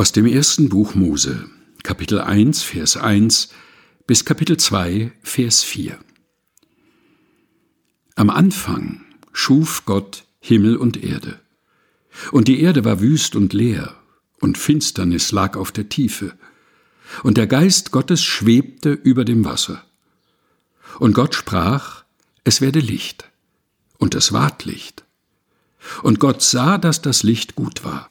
Aus dem ersten Buch Mose, Kapitel 1, Vers 1 bis Kapitel 2, Vers 4. Am Anfang schuf Gott Himmel und Erde. Und die Erde war wüst und leer, und Finsternis lag auf der Tiefe, und der Geist Gottes schwebte über dem Wasser. Und Gott sprach, es werde Licht, und es ward Licht. Und Gott sah, dass das Licht gut war.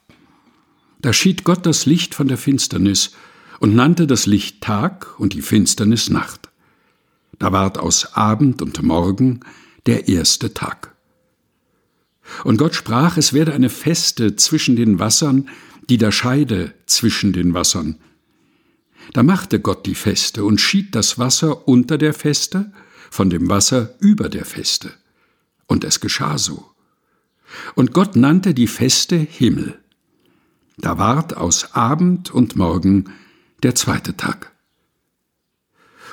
Da schied Gott das Licht von der Finsternis und nannte das Licht Tag und die Finsternis Nacht. Da ward aus Abend und Morgen der erste Tag. Und Gott sprach, es werde eine Feste zwischen den Wassern, die da scheide zwischen den Wassern. Da machte Gott die Feste und schied das Wasser unter der Feste von dem Wasser über der Feste. Und es geschah so. Und Gott nannte die Feste Himmel. Da ward aus Abend und Morgen der zweite Tag.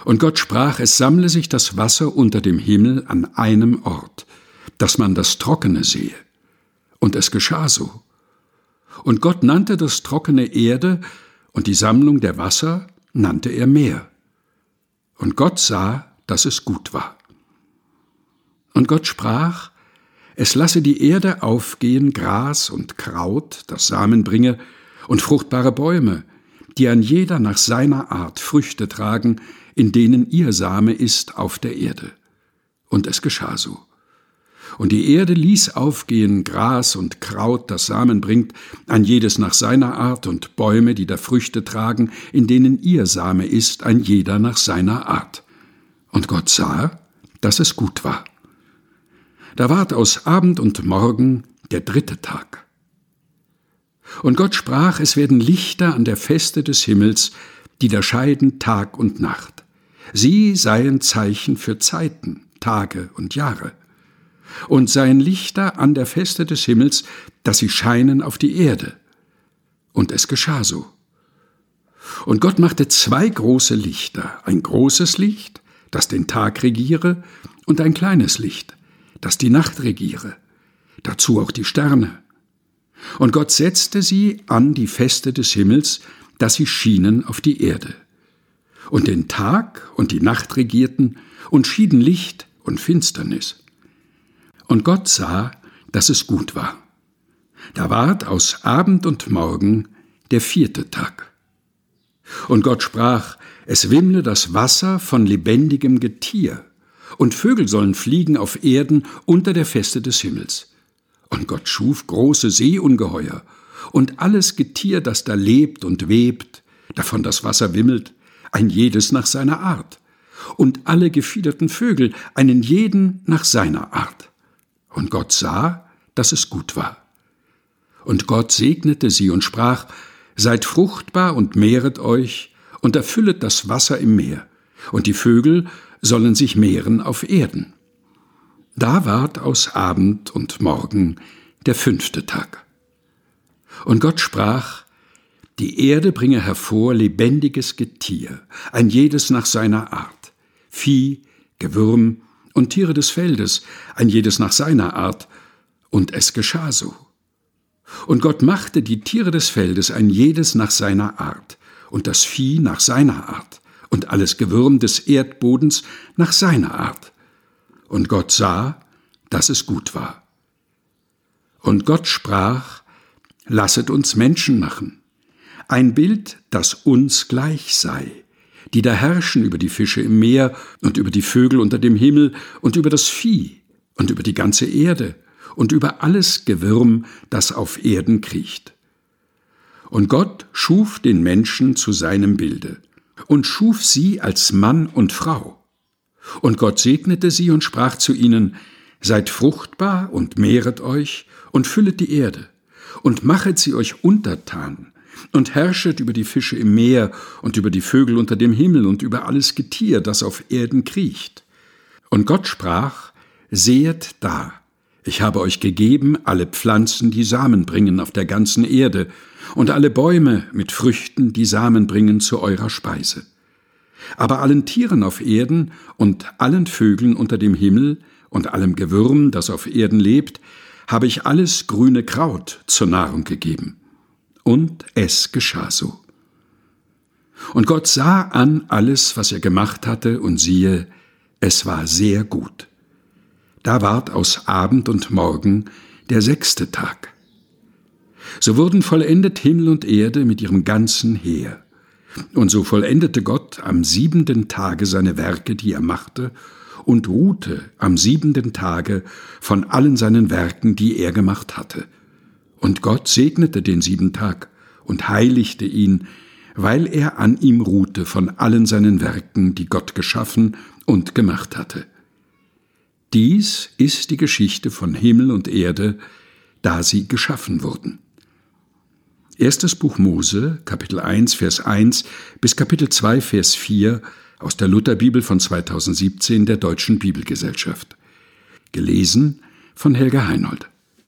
Und Gott sprach, es sammle sich das Wasser unter dem Himmel an einem Ort, dass man das Trockene sehe. Und es geschah so. Und Gott nannte das Trockene Erde, und die Sammlung der Wasser nannte er Meer. Und Gott sah, dass es gut war. Und Gott sprach, es lasse die Erde aufgehen, Gras und Kraut, das Samen bringe, und fruchtbare Bäume, die an jeder nach seiner Art Früchte tragen, in denen ihr Same ist auf der Erde. Und es geschah so. Und die Erde ließ aufgehen Gras und Kraut, das Samen bringt, ein jedes nach seiner Art, und Bäume, die da Früchte tragen, in denen ihr Same ist, ein jeder nach seiner Art. Und Gott sah, dass es gut war. Da ward aus Abend und Morgen der dritte Tag. Und Gott sprach, es werden Lichter an der Feste des Himmels, die da scheiden Tag und Nacht. Sie seien Zeichen für Zeiten, Tage und Jahre. Und seien Lichter an der Feste des Himmels, dass sie scheinen auf die Erde. Und es geschah so. Und Gott machte zwei große Lichter, ein großes Licht, das den Tag regiere, und ein kleines Licht, das die Nacht regiere, dazu auch die Sterne. Und Gott setzte sie an die Feste des Himmels, dass sie schienen auf die Erde. Und den Tag und die Nacht regierten und schieden Licht und Finsternis. Und Gott sah, dass es gut war. Da ward aus Abend und Morgen der vierte Tag. Und Gott sprach, es wimmle das Wasser von lebendigem Getier und Vögel sollen fliegen auf Erden unter der Feste des Himmels. Und Gott schuf große Seeungeheuer und alles Getier, das da lebt und webt, davon das Wasser wimmelt, ein jedes nach seiner Art, und alle gefiederten Vögel, einen jeden nach seiner Art. Und Gott sah, dass es gut war. Und Gott segnete sie und sprach, Seid fruchtbar und mehret euch und erfüllet das Wasser im Meer, und die Vögel sollen sich mehren auf Erden. Da ward aus Abend und Morgen der fünfte Tag. Und Gott sprach, die Erde bringe hervor lebendiges Getier, ein jedes nach seiner Art, Vieh, Gewürm und Tiere des Feldes, ein jedes nach seiner Art, und es geschah so. Und Gott machte die Tiere des Feldes ein jedes nach seiner Art, und das Vieh nach seiner Art, und alles Gewürm des Erdbodens nach seiner Art. Und Gott sah, dass es gut war. Und Gott sprach, Lasset uns Menschen machen, ein Bild, das uns gleich sei, die da herrschen über die Fische im Meer und über die Vögel unter dem Himmel und über das Vieh und über die ganze Erde und über alles Gewürm, das auf Erden kriecht. Und Gott schuf den Menschen zu seinem Bilde und schuf sie als Mann und Frau. Und Gott segnete sie und sprach zu ihnen, Seid fruchtbar und mehret euch und füllet die Erde und machet sie euch untertan und herrschet über die Fische im Meer und über die Vögel unter dem Himmel und über alles Getier, das auf Erden kriecht. Und Gott sprach, Sehet da, ich habe euch gegeben alle Pflanzen, die Samen bringen auf der ganzen Erde, und alle Bäume mit Früchten, die Samen bringen zu eurer Speise. Aber allen Tieren auf Erden und allen Vögeln unter dem Himmel und allem Gewürm, das auf Erden lebt, habe ich alles grüne Kraut zur Nahrung gegeben. Und es geschah so. Und Gott sah an alles, was er gemacht hatte, und siehe, es war sehr gut. Da ward aus Abend und Morgen der sechste Tag. So wurden vollendet Himmel und Erde mit ihrem ganzen Heer. Und so vollendete Gott am siebenten Tage seine Werke, die er machte, und ruhte am siebenten Tage von allen seinen Werken, die er gemacht hatte. Und Gott segnete den sieben Tag und heiligte ihn, weil er an ihm ruhte von allen seinen Werken, die Gott geschaffen und gemacht hatte. Dies ist die Geschichte von Himmel und Erde, da sie geschaffen wurden. Erstes Buch Mose, Kapitel 1, Vers 1 bis Kapitel 2, Vers 4 aus der Lutherbibel von 2017 der Deutschen Bibelgesellschaft. Gelesen von Helga Heinold.